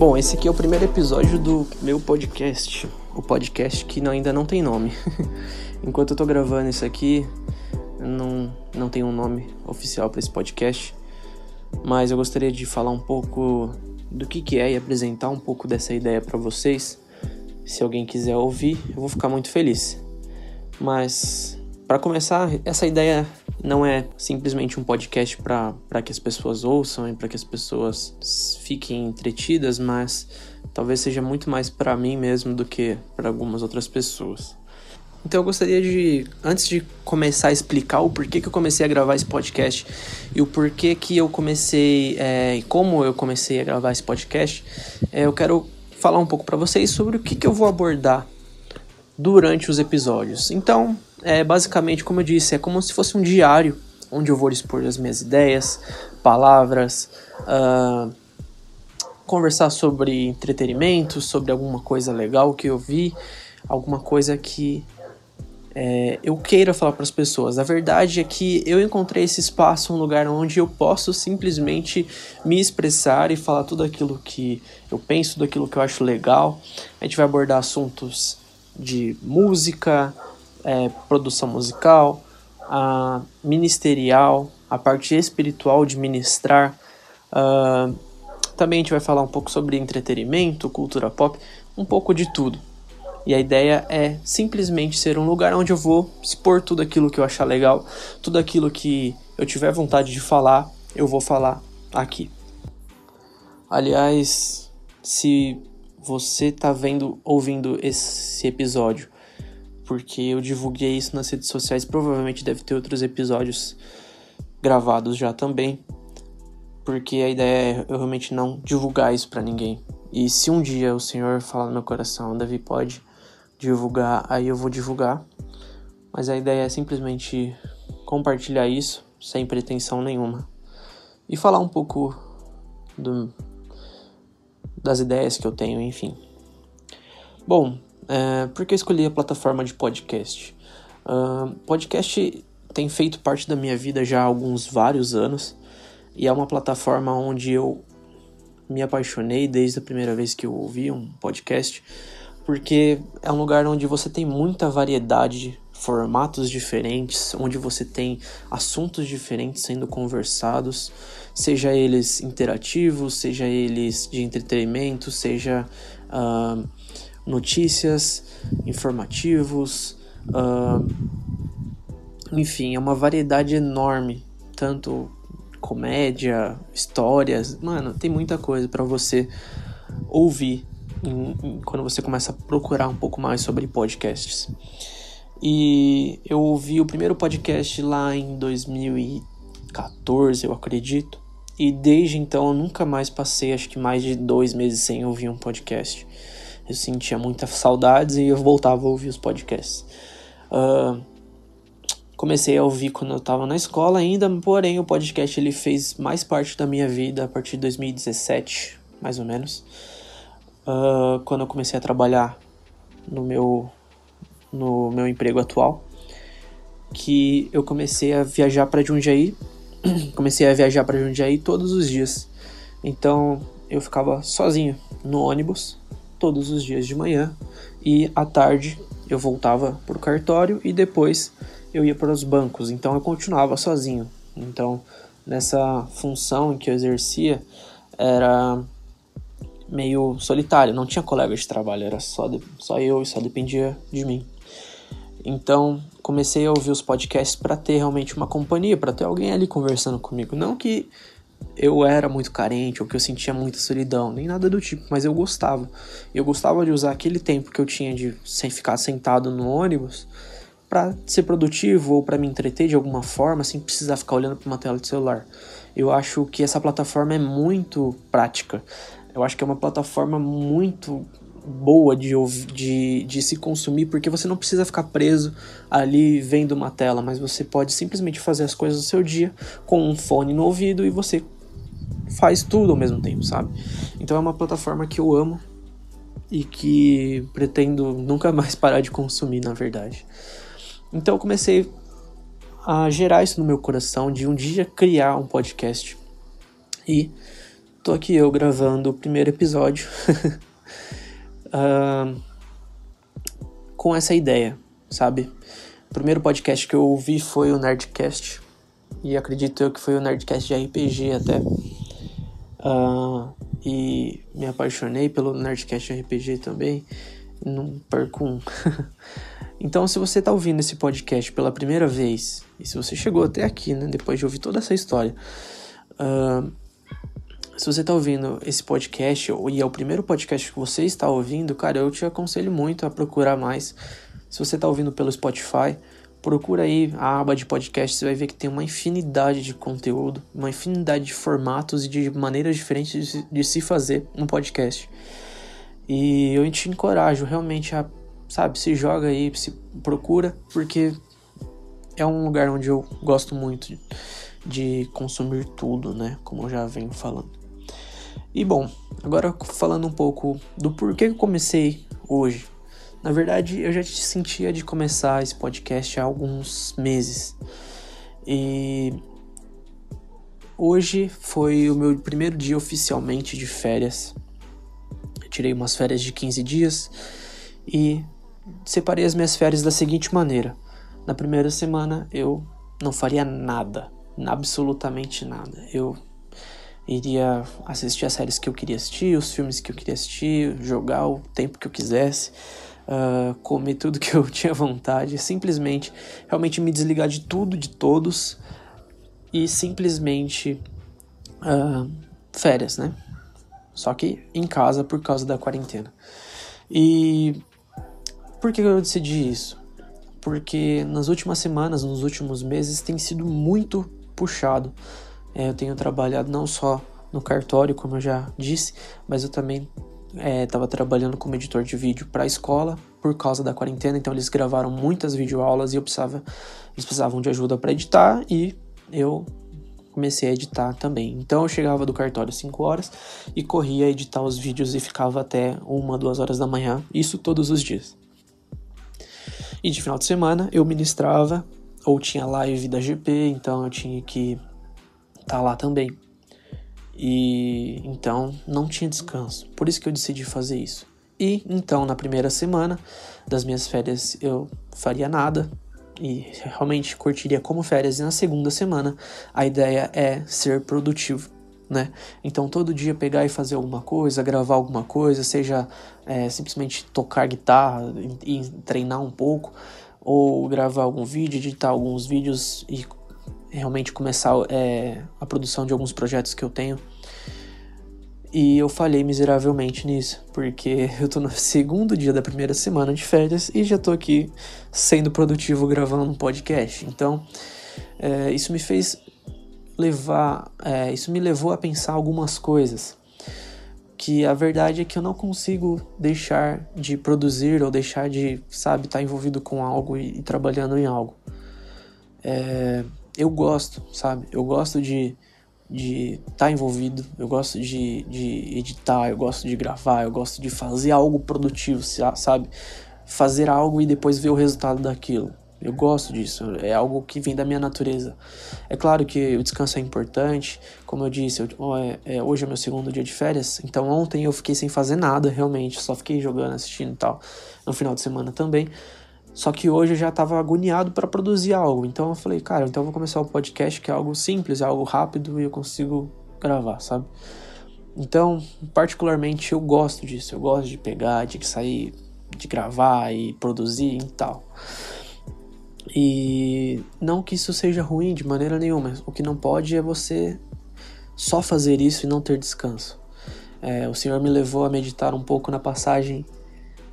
Bom, esse aqui é o primeiro episódio do meu podcast. O podcast que ainda não tem nome. Enquanto eu tô gravando isso aqui, não, não tem um nome oficial para esse podcast. Mas eu gostaria de falar um pouco do que, que é e apresentar um pouco dessa ideia para vocês. Se alguém quiser ouvir, eu vou ficar muito feliz. Mas, para começar, essa ideia não é simplesmente um podcast para que as pessoas ouçam e para que as pessoas fiquem entretidas, mas talvez seja muito mais para mim mesmo do que para algumas outras pessoas. Então eu gostaria de, antes de começar a explicar o porquê que eu comecei a gravar esse podcast e o porquê que eu comecei é, e como eu comecei a gravar esse podcast, é, eu quero falar um pouco para vocês sobre o que, que eu vou abordar durante os episódios. Então, é basicamente, como eu disse, é como se fosse um diário onde eu vou expor as minhas ideias, palavras, uh, conversar sobre entretenimento, sobre alguma coisa legal que eu vi, alguma coisa que é, eu queira falar para as pessoas. A verdade é que eu encontrei esse espaço, um lugar onde eu posso simplesmente me expressar e falar tudo aquilo que eu penso, tudo aquilo que eu acho legal. A gente vai abordar assuntos de música, é, produção musical, a ministerial, a parte espiritual de ministrar. Uh, também a gente vai falar um pouco sobre entretenimento, cultura pop, um pouco de tudo. E a ideia é simplesmente ser um lugar onde eu vou expor tudo aquilo que eu achar legal, tudo aquilo que eu tiver vontade de falar, eu vou falar aqui. Aliás, se você está vendo, ouvindo esse episódio porque eu divulguei isso nas redes sociais. Provavelmente deve ter outros episódios gravados já também, porque a ideia é eu realmente não divulgar isso para ninguém. E se um dia o Senhor falar no meu coração, Davi pode divulgar, aí eu vou divulgar. Mas a ideia é simplesmente compartilhar isso sem pretensão nenhuma e falar um pouco do, das ideias que eu tenho, enfim. Bom, é, por que eu escolhi a plataforma de podcast? Uh, podcast tem feito parte da minha vida já há alguns vários anos e é uma plataforma onde eu me apaixonei desde a primeira vez que eu ouvi um podcast, porque é um lugar onde você tem muita variedade, formatos diferentes, onde você tem assuntos diferentes sendo conversados, seja eles interativos, seja eles de entretenimento, seja uh, notícias, informativos, uh, enfim, é uma variedade enorme, tanto comédia, histórias, mano, tem muita coisa para você ouvir em, em, quando você começa a procurar um pouco mais sobre podcasts. E eu ouvi o primeiro podcast lá em 2014, eu acredito. E desde então eu nunca mais passei, acho que mais de dois meses sem ouvir um podcast eu sentia muitas saudades e eu voltava a ouvir os podcasts. Uh, comecei a ouvir quando eu estava na escola ainda, porém o podcast ele fez mais parte da minha vida a partir de 2017, mais ou menos, uh, quando eu comecei a trabalhar no meu no meu emprego atual, que eu comecei a viajar para Jundiaí, comecei a viajar para Jundiaí todos os dias. Então eu ficava sozinho no ônibus todos os dias de manhã e à tarde eu voltava para o cartório e depois eu ia para os bancos. Então eu continuava sozinho. Então nessa função que eu exercia era meio solitário, não tinha colega de trabalho, era só, de, só eu e só dependia de mim. Então comecei a ouvir os podcasts para ter realmente uma companhia, para ter alguém ali conversando comigo. Não que eu era muito carente ou que eu sentia muita solidão, nem nada do tipo, mas eu gostava. Eu gostava de usar aquele tempo que eu tinha de sem ficar sentado no ônibus para ser produtivo ou para me entreter de alguma forma sem precisar ficar olhando para uma tela de celular. Eu acho que essa plataforma é muito prática. Eu acho que é uma plataforma muito boa de, de, de se consumir, porque você não precisa ficar preso ali vendo uma tela, mas você pode simplesmente fazer as coisas do seu dia com um fone no ouvido e você faz tudo ao mesmo tempo, sabe? Então é uma plataforma que eu amo e que pretendo nunca mais parar de consumir, na verdade. Então eu comecei a gerar isso no meu coração de um dia criar um podcast. E tô aqui eu gravando o primeiro episódio uh, com essa ideia, sabe? O primeiro podcast que eu ouvi foi o Nerdcast, e acredito eu que foi o Nerdcast de RPG até. Uh, e me apaixonei pelo Nerdcast RPG também. Não perco um. então, se você está ouvindo esse podcast pela primeira vez, e se você chegou até aqui, né, depois de ouvir toda essa história, uh, se você está ouvindo esse podcast e é o primeiro podcast que você está ouvindo, cara, eu te aconselho muito a procurar mais. Se você está ouvindo pelo Spotify, procura aí a aba de podcast, você vai ver que tem uma infinidade de conteúdo, uma infinidade de formatos e de maneiras diferentes de, de se fazer um podcast. E eu te encorajo realmente a, sabe, se joga aí, se procura, porque é um lugar onde eu gosto muito de consumir tudo, né? Como eu já venho falando. E bom, agora falando um pouco do porquê que eu comecei hoje. Na verdade, eu já te sentia de começar esse podcast há alguns meses. E hoje foi o meu primeiro dia oficialmente de férias. Eu tirei umas férias de 15 dias e separei as minhas férias da seguinte maneira: na primeira semana eu não faria nada, absolutamente nada. Eu iria assistir as séries que eu queria assistir, os filmes que eu queria assistir, jogar o tempo que eu quisesse, uh, comer tudo que eu tinha vontade, simplesmente realmente me desligar de tudo, de todos e simplesmente uh, férias, né? Só que em casa por causa da quarentena. E por que eu decidi isso? Porque nas últimas semanas, nos últimos meses, tem sido muito puxado é, eu tenho trabalhado não só no cartório, como eu já disse, mas eu também estava é, trabalhando como editor de vídeo para a escola por causa da quarentena, então eles gravaram muitas videoaulas e eu precisava, eles precisavam de ajuda para editar e eu comecei a editar também. Então eu chegava do cartório às 5 horas e corria a editar os vídeos e ficava até uma, duas horas da manhã, isso todos os dias. E de final de semana eu ministrava ou tinha live da GP, então eu tinha que tá lá também. E então não tinha descanso. Por isso que eu decidi fazer isso. E então na primeira semana das minhas férias eu faria nada e realmente curtiria como férias. E na segunda semana a ideia é ser produtivo. Né? Então todo dia pegar e fazer alguma coisa, gravar alguma coisa, seja é, simplesmente tocar guitarra e, e treinar um pouco, ou gravar algum vídeo, editar alguns vídeos e realmente começar é, a produção de alguns projetos que eu tenho. E eu falhei miseravelmente nisso, porque eu tô no segundo dia da primeira semana de férias e já tô aqui sendo produtivo gravando um podcast. Então, é, isso me fez levar, é, isso me levou a pensar algumas coisas. Que a verdade é que eu não consigo deixar de produzir ou deixar de, sabe, estar tá envolvido com algo e, e trabalhando em algo. É, eu gosto, sabe? Eu gosto de de estar tá envolvido, eu gosto de, de editar, eu gosto de gravar, eu gosto de fazer algo produtivo, sabe? Fazer algo e depois ver o resultado daquilo. Eu gosto disso, é algo que vem da minha natureza. É claro que o descanso é importante, como eu disse, eu, é, é, hoje é meu segundo dia de férias, então ontem eu fiquei sem fazer nada realmente, só fiquei jogando, assistindo e tal, no final de semana também. Só que hoje eu já estava agoniado para produzir algo. Então eu falei, cara, então eu vou começar o podcast que é algo simples, é algo rápido e eu consigo gravar, sabe? Então, particularmente eu gosto disso. Eu gosto de pegar, de sair, de gravar e produzir e tal. E não que isso seja ruim de maneira nenhuma. O que não pode é você só fazer isso e não ter descanso. É, o Senhor me levou a meditar um pouco na passagem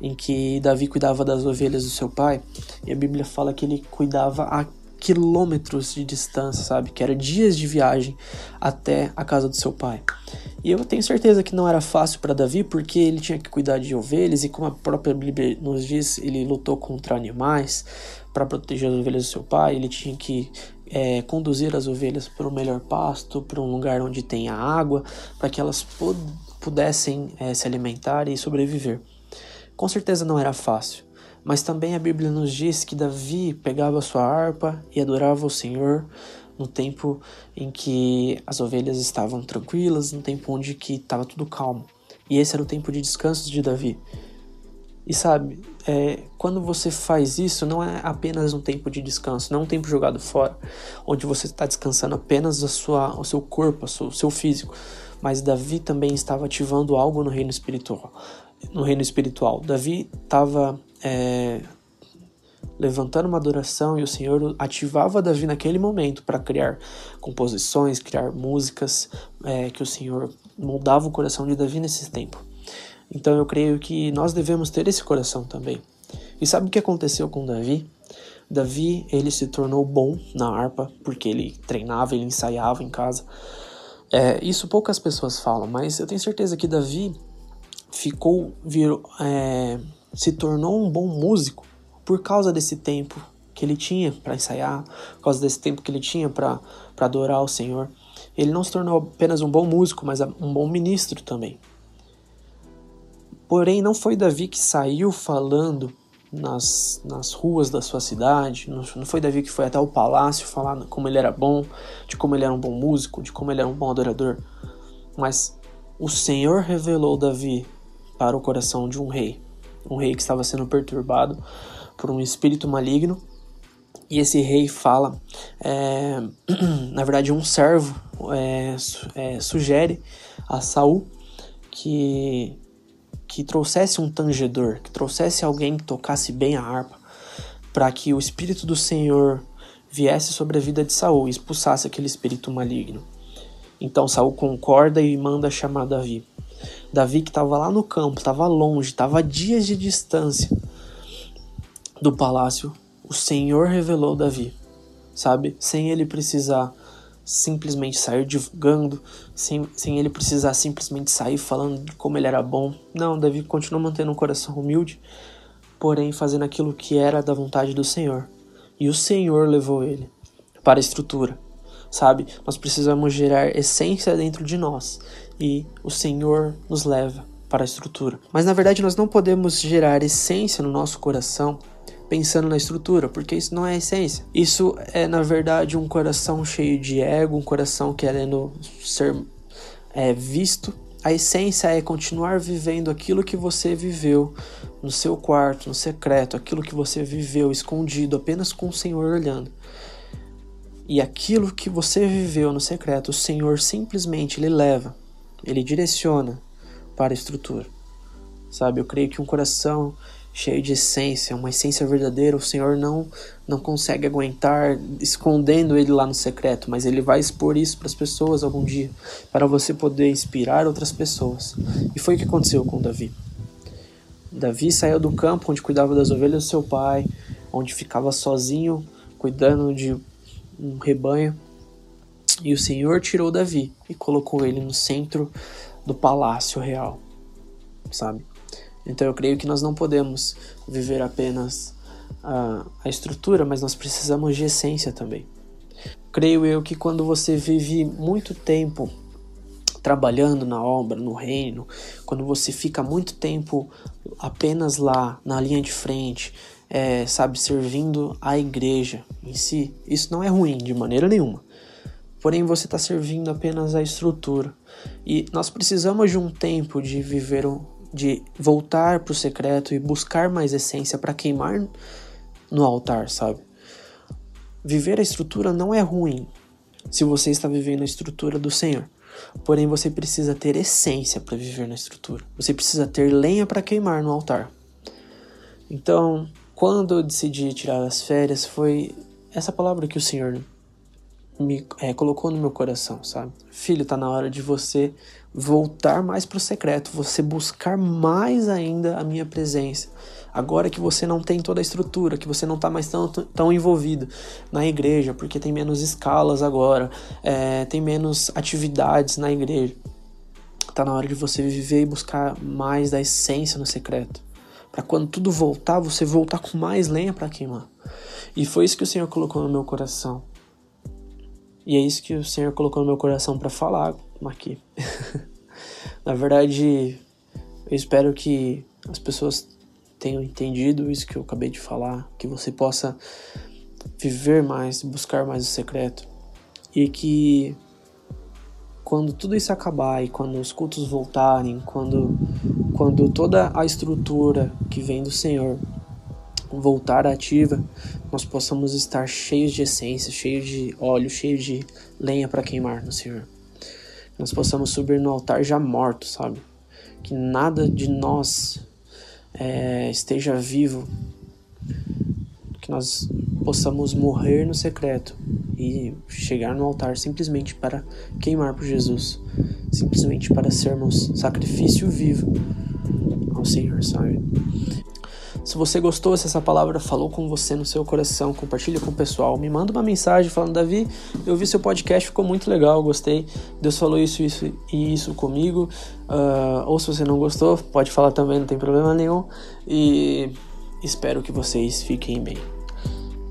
em que Davi cuidava das ovelhas do seu pai, e a Bíblia fala que ele cuidava a quilômetros de distância, sabe? Que era dias de viagem até a casa do seu pai. E eu tenho certeza que não era fácil para Davi, porque ele tinha que cuidar de ovelhas, e como a própria Bíblia nos diz, ele lutou contra animais para proteger as ovelhas do seu pai, ele tinha que é, conduzir as ovelhas para o melhor pasto, para um lugar onde tenha água, para que elas pudessem é, se alimentar e sobreviver. Com certeza não era fácil, mas também a Bíblia nos diz que Davi pegava sua harpa e adorava o Senhor no tempo em que as ovelhas estavam tranquilas, no tempo onde que estava tudo calmo. E esse era o tempo de descanso de Davi. E sabe, é, quando você faz isso, não é apenas um tempo de descanso, não é um tempo jogado fora, onde você está descansando apenas a sua, o seu corpo, o seu físico. Mas Davi também estava ativando algo no reino espiritual. No reino espiritual, Davi estava é, levantando uma adoração e o Senhor ativava Davi naquele momento para criar composições, criar músicas, é, que o Senhor moldava o coração de Davi nesse tempo. Então eu creio que nós devemos ter esse coração também. E sabe o que aconteceu com Davi? Davi, ele se tornou bom na harpa, porque ele treinava, ele ensaiava em casa. É, isso poucas pessoas falam, mas eu tenho certeza que Davi ficou, virou, é, se tornou um bom músico por causa desse tempo que ele tinha para ensaiar, por causa desse tempo que ele tinha para adorar o Senhor. Ele não se tornou apenas um bom músico, mas um bom ministro também. Porém, não foi Davi que saiu falando nas, nas ruas da sua cidade, não, não foi Davi que foi até o palácio falar como ele era bom, de como ele era um bom músico, de como ele era um bom adorador. Mas o Senhor revelou Davi para o coração de um rei, um rei que estava sendo perturbado por um espírito maligno. E esse rei fala, é, na verdade, um servo é, é, sugere a Saul que que trouxesse um tangedor, que trouxesse alguém que tocasse bem a harpa, para que o espírito do Senhor viesse sobre a vida de Saul e expulsasse aquele espírito maligno. Então Saul concorda e manda chamar Davi. Davi que estava lá no campo, estava longe, estava a dias de distância do palácio, o Senhor revelou Davi, sabe? Sem ele precisar simplesmente sair divulgando, sem, sem ele precisar simplesmente sair falando de como ele era bom. Não, Davi continua mantendo um coração humilde, porém fazendo aquilo que era da vontade do Senhor. E o Senhor levou ele para a estrutura, sabe? Nós precisamos gerar essência dentro de nós e o Senhor nos leva para a estrutura. Mas na verdade nós não podemos gerar essência no nosso coração pensando na estrutura, porque isso não é essência. Isso é, na verdade, um coração cheio de ego, um coração querendo ser é, visto. A essência é continuar vivendo aquilo que você viveu no seu quarto, no secreto, aquilo que você viveu escondido, apenas com o Senhor olhando. E aquilo que você viveu no secreto, o Senhor simplesmente lhe leva, ele direciona para a estrutura. Sabe, eu creio que um coração cheio de essência, uma essência verdadeira, o Senhor não não consegue aguentar escondendo ele lá no secreto, mas ele vai expor isso para as pessoas algum dia, para você poder inspirar outras pessoas. E foi o que aconteceu com Davi. Davi saiu do campo onde cuidava das ovelhas do seu pai, onde ficava sozinho, cuidando de um rebanho, e o Senhor tirou Davi e colocou ele no centro do palácio real, sabe? Então eu creio que nós não podemos viver apenas a, a estrutura, mas nós precisamos de essência também. Creio eu que quando você vive muito tempo trabalhando na obra, no reino, quando você fica muito tempo apenas lá na linha de frente, é, sabe, servindo a igreja em si, isso não é ruim de maneira nenhuma. Porém, você está servindo apenas a estrutura. E nós precisamos de um tempo de viver de voltar para o secreto e buscar mais essência para queimar no altar, sabe? Viver a estrutura não é ruim se você está vivendo a estrutura do Senhor. Porém, você precisa ter essência para viver na estrutura. Você precisa ter lenha para queimar no altar. Então, quando eu decidi tirar as férias, foi essa palavra que o Senhor me é, colocou no meu coração, sabe? Filho, tá na hora de você voltar mais para o secreto, você buscar mais ainda a minha presença. Agora que você não tem toda a estrutura, que você não está mais tão, tão envolvido na igreja, porque tem menos escalas agora, é, tem menos atividades na igreja. Tá na hora de você viver e buscar mais da essência no secreto. Para quando tudo voltar, você voltar com mais lenha para queimar. E foi isso que o Senhor colocou no meu coração. E é isso que o Senhor colocou no meu coração para falar aqui. Na verdade, eu espero que as pessoas tenham entendido isso que eu acabei de falar, que você possa viver mais, buscar mais o secreto, e que quando tudo isso acabar e quando os cultos voltarem, quando, quando toda a estrutura que vem do Senhor voltar ativa, nós possamos estar cheios de essência, cheios de óleo, cheios de lenha para queimar no Senhor. Nós possamos subir no altar já morto, sabe? Que nada de nós é, esteja vivo, que nós possamos morrer no secreto e chegar no altar simplesmente para queimar por Jesus, simplesmente para sermos sacrifício vivo Senhor, sabe? Se você gostou, se essa palavra falou com você no seu coração, compartilha com o pessoal. Me manda uma mensagem falando, Davi, eu vi seu podcast, ficou muito legal, gostei. Deus falou isso, isso e isso comigo. Uh, ou se você não gostou, pode falar também, não tem problema nenhum. E espero que vocês fiquem bem.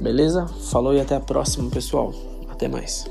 Beleza? Falou e até a próxima, pessoal. Até mais.